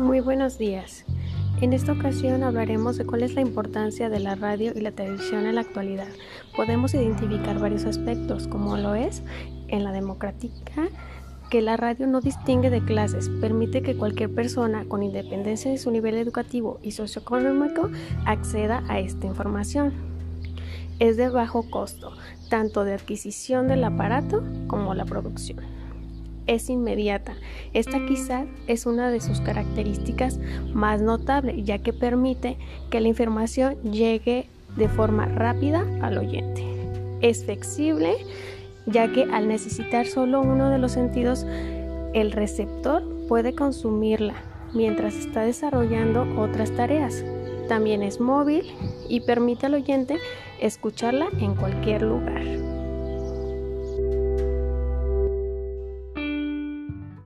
Muy buenos días. En esta ocasión hablaremos de cuál es la importancia de la radio y la televisión en la actualidad. Podemos identificar varios aspectos, como lo es en la democrática, que la radio no distingue de clases, permite que cualquier persona, con independencia de su nivel educativo y socioeconómico, acceda a esta información. Es de bajo costo, tanto de adquisición del aparato como la producción es inmediata. Esta quizás es una de sus características más notables, ya que permite que la información llegue de forma rápida al oyente. Es flexible, ya que al necesitar solo uno de los sentidos, el receptor puede consumirla mientras está desarrollando otras tareas. También es móvil y permite al oyente escucharla en cualquier lugar.